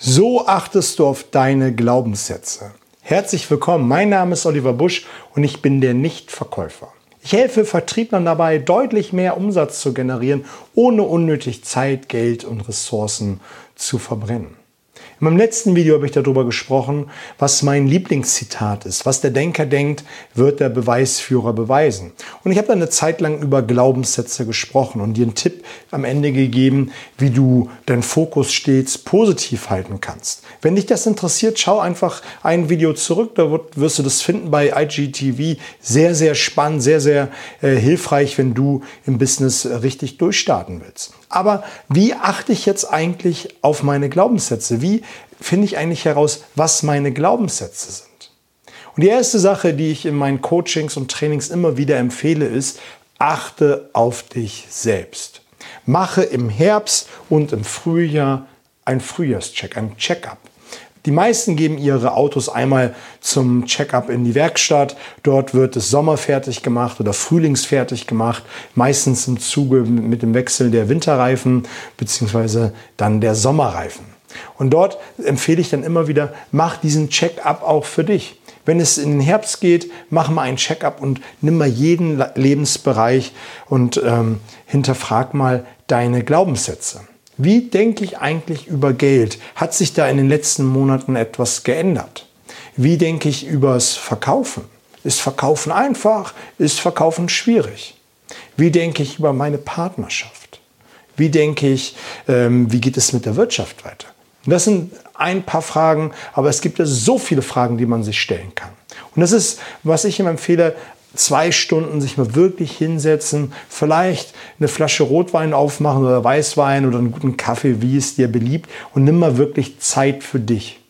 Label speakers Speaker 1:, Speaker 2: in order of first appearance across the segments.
Speaker 1: So achtest du auf deine Glaubenssätze. Herzlich willkommen, mein Name ist Oliver Busch und ich bin der Nichtverkäufer. Ich helfe Vertrieblern dabei, deutlich mehr Umsatz zu generieren, ohne unnötig Zeit, Geld und Ressourcen zu verbrennen. In meinem letzten Video habe ich darüber gesprochen, was mein Lieblingszitat ist. Was der Denker denkt, wird der Beweisführer beweisen. Und ich habe dann eine Zeit lang über Glaubenssätze gesprochen und dir einen Tipp am Ende gegeben, wie du deinen Fokus stets positiv halten kannst. Wenn dich das interessiert, schau einfach ein Video zurück. Da wirst du das finden bei IGTV. Sehr, sehr spannend, sehr, sehr äh, hilfreich, wenn du im Business richtig durchstarten willst. Aber wie achte ich jetzt eigentlich auf meine Glaubenssätze? Wie finde ich eigentlich heraus, was meine Glaubenssätze sind? Und die erste Sache, die ich in meinen Coachings und Trainings immer wieder empfehle, ist, achte auf dich selbst. Mache im Herbst und im Frühjahr ein Frühjahrscheck, ein Checkup. Die meisten geben ihre Autos einmal zum Checkup in die Werkstatt. Dort wird es sommerfertig gemacht oder frühlingsfertig gemacht. Meistens im Zuge mit dem Wechsel der Winterreifen beziehungsweise dann der Sommerreifen. Und dort empfehle ich dann immer wieder, mach diesen Checkup auch für dich. Wenn es in den Herbst geht, mach mal einen Checkup und nimm mal jeden Lebensbereich und ähm, hinterfrag mal deine Glaubenssätze. Wie denke ich eigentlich über Geld? Hat sich da in den letzten Monaten etwas geändert? Wie denke ich übers Verkaufen? Ist Verkaufen einfach? Ist Verkaufen schwierig? Wie denke ich über meine Partnerschaft? Wie denke ich, ähm, wie geht es mit der Wirtschaft weiter? Das sind ein paar Fragen, aber es gibt ja so viele Fragen, die man sich stellen kann. Und das ist, was ich immer empfehle, zwei Stunden sich mal wirklich hinsetzen, vielleicht eine Flasche Rotwein aufmachen oder Weißwein oder einen guten Kaffee, wie es dir beliebt und nimm mal wirklich Zeit für dich.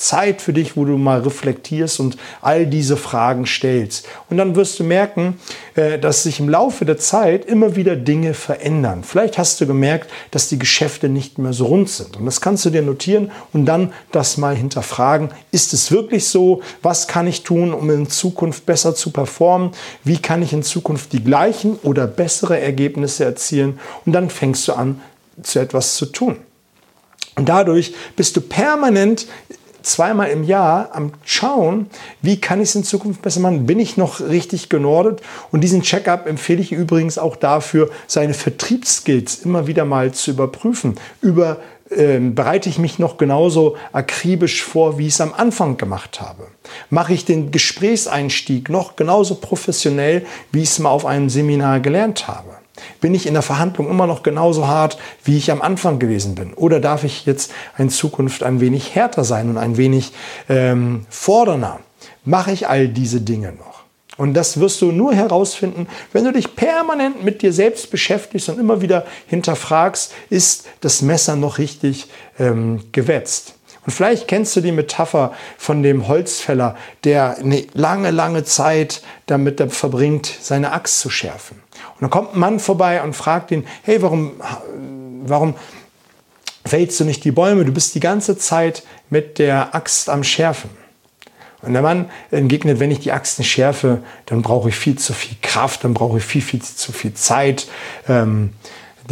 Speaker 1: Zeit für dich, wo du mal reflektierst und all diese Fragen stellst. Und dann wirst du merken, äh, dass sich im Laufe der Zeit immer wieder Dinge verändern. Vielleicht hast du gemerkt, dass die Geschäfte nicht mehr so rund sind. Und das kannst du dir notieren und dann das mal hinterfragen. Ist es wirklich so? Was kann ich tun, um in Zukunft besser zu performen? Wie kann ich in Zukunft die gleichen oder bessere Ergebnisse erzielen? Und dann fängst du an, zu etwas zu tun. Und dadurch bist du permanent zweimal im Jahr am Schauen, wie kann ich es in Zukunft besser machen? Bin ich noch richtig genordet? Und diesen Checkup empfehle ich übrigens auch dafür, seine Vertriebsskills immer wieder mal zu überprüfen. Über ähm, bereite ich mich noch genauso akribisch vor, wie ich es am Anfang gemacht habe? Mache ich den Gesprächseinstieg noch genauso professionell, wie ich es mal auf einem Seminar gelernt habe? Bin ich in der Verhandlung immer noch genauso hart, wie ich am Anfang gewesen bin? Oder darf ich jetzt in Zukunft ein wenig härter sein und ein wenig ähm, fordernder? Mache ich all diese Dinge noch? Und das wirst du nur herausfinden, wenn du dich permanent mit dir selbst beschäftigst und immer wieder hinterfragst, ist das Messer noch richtig ähm, gewetzt? Und vielleicht kennst du die Metapher von dem Holzfäller, der eine lange, lange Zeit damit verbringt, seine Axt zu schärfen. Und dann kommt ein Mann vorbei und fragt ihn, hey, warum, warum fällst du nicht die Bäume? Du bist die ganze Zeit mit der Axt am Schärfen. Und der Mann entgegnet, wenn ich die Axt nicht schärfe, dann brauche ich viel zu viel Kraft, dann brauche ich viel, viel zu viel Zeit. Ähm,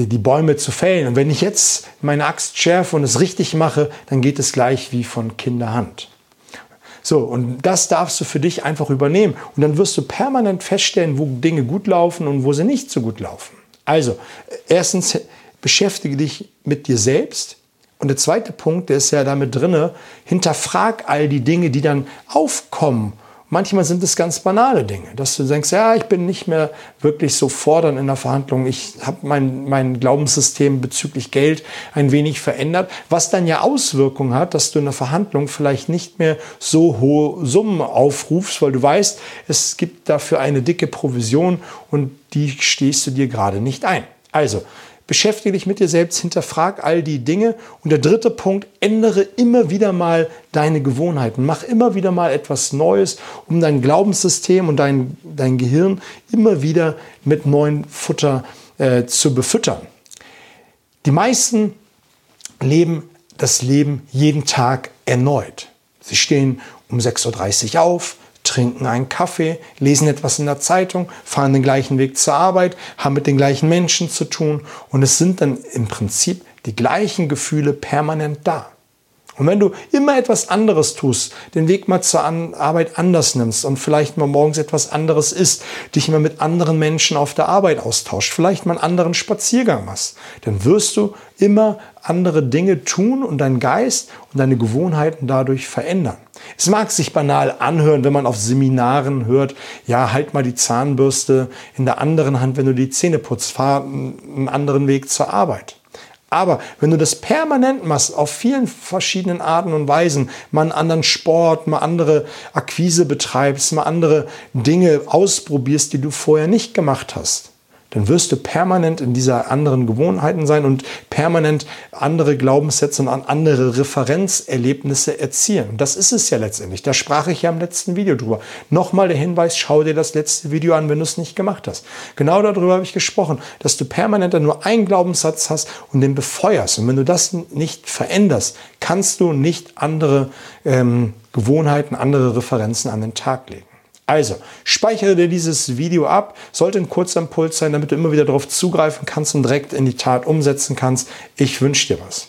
Speaker 1: die Bäume zu fällen. Und wenn ich jetzt meine Axt schärfe und es richtig mache, dann geht es gleich wie von Kinderhand. So, und das darfst du für dich einfach übernehmen. Und dann wirst du permanent feststellen, wo Dinge gut laufen und wo sie nicht so gut laufen. Also, erstens, beschäftige dich mit dir selbst. Und der zweite Punkt, der ist ja damit drinne, hinterfrag all die Dinge, die dann aufkommen Manchmal sind es ganz banale Dinge, dass du denkst, ja, ich bin nicht mehr wirklich so fordernd in der Verhandlung. Ich habe mein, mein Glaubenssystem bezüglich Geld ein wenig verändert, was dann ja Auswirkungen hat, dass du in der Verhandlung vielleicht nicht mehr so hohe Summen aufrufst, weil du weißt, es gibt dafür eine dicke Provision und die stehst du dir gerade nicht ein. Also, Beschäftige dich mit dir selbst, hinterfrag all die Dinge. Und der dritte Punkt, ändere immer wieder mal deine Gewohnheiten. Mach immer wieder mal etwas Neues, um dein Glaubenssystem und dein, dein Gehirn immer wieder mit neuem Futter äh, zu befüttern. Die meisten leben das Leben jeden Tag erneut. Sie stehen um 6.30 Uhr auf, trinken einen Kaffee, lesen etwas in der Zeitung, fahren den gleichen Weg zur Arbeit, haben mit den gleichen Menschen zu tun und es sind dann im Prinzip die gleichen Gefühle permanent da. Und wenn du immer etwas anderes tust, den Weg mal zur Arbeit anders nimmst und vielleicht mal morgens etwas anderes isst, dich mal mit anderen Menschen auf der Arbeit austauscht, vielleicht mal einen anderen Spaziergang machst, dann wirst du immer andere Dinge tun und dein Geist und deine Gewohnheiten dadurch verändern. Es mag sich banal anhören, wenn man auf Seminaren hört, ja, halt mal die Zahnbürste in der anderen Hand, wenn du die Zähne putzt, fahr einen anderen Weg zur Arbeit. Aber wenn du das permanent machst, auf vielen verschiedenen Arten und Weisen, mal einen anderen Sport, mal andere Akquise betreibst, mal andere Dinge ausprobierst, die du vorher nicht gemacht hast, dann wirst du permanent in dieser anderen Gewohnheiten sein und permanent andere Glaubenssätze und andere Referenzerlebnisse erzielen. Und das ist es ja letztendlich. Da sprach ich ja im letzten Video drüber. Nochmal der Hinweis, schau dir das letzte Video an, wenn du es nicht gemacht hast. Genau darüber habe ich gesprochen, dass du permanent nur einen Glaubenssatz hast und den befeuerst. Und wenn du das nicht veränderst, kannst du nicht andere ähm, Gewohnheiten, andere Referenzen an den Tag legen. Also, speichere dir dieses Video ab, sollte ein kurzer Impuls sein, damit du immer wieder darauf zugreifen kannst und direkt in die Tat umsetzen kannst. Ich wünsche dir was.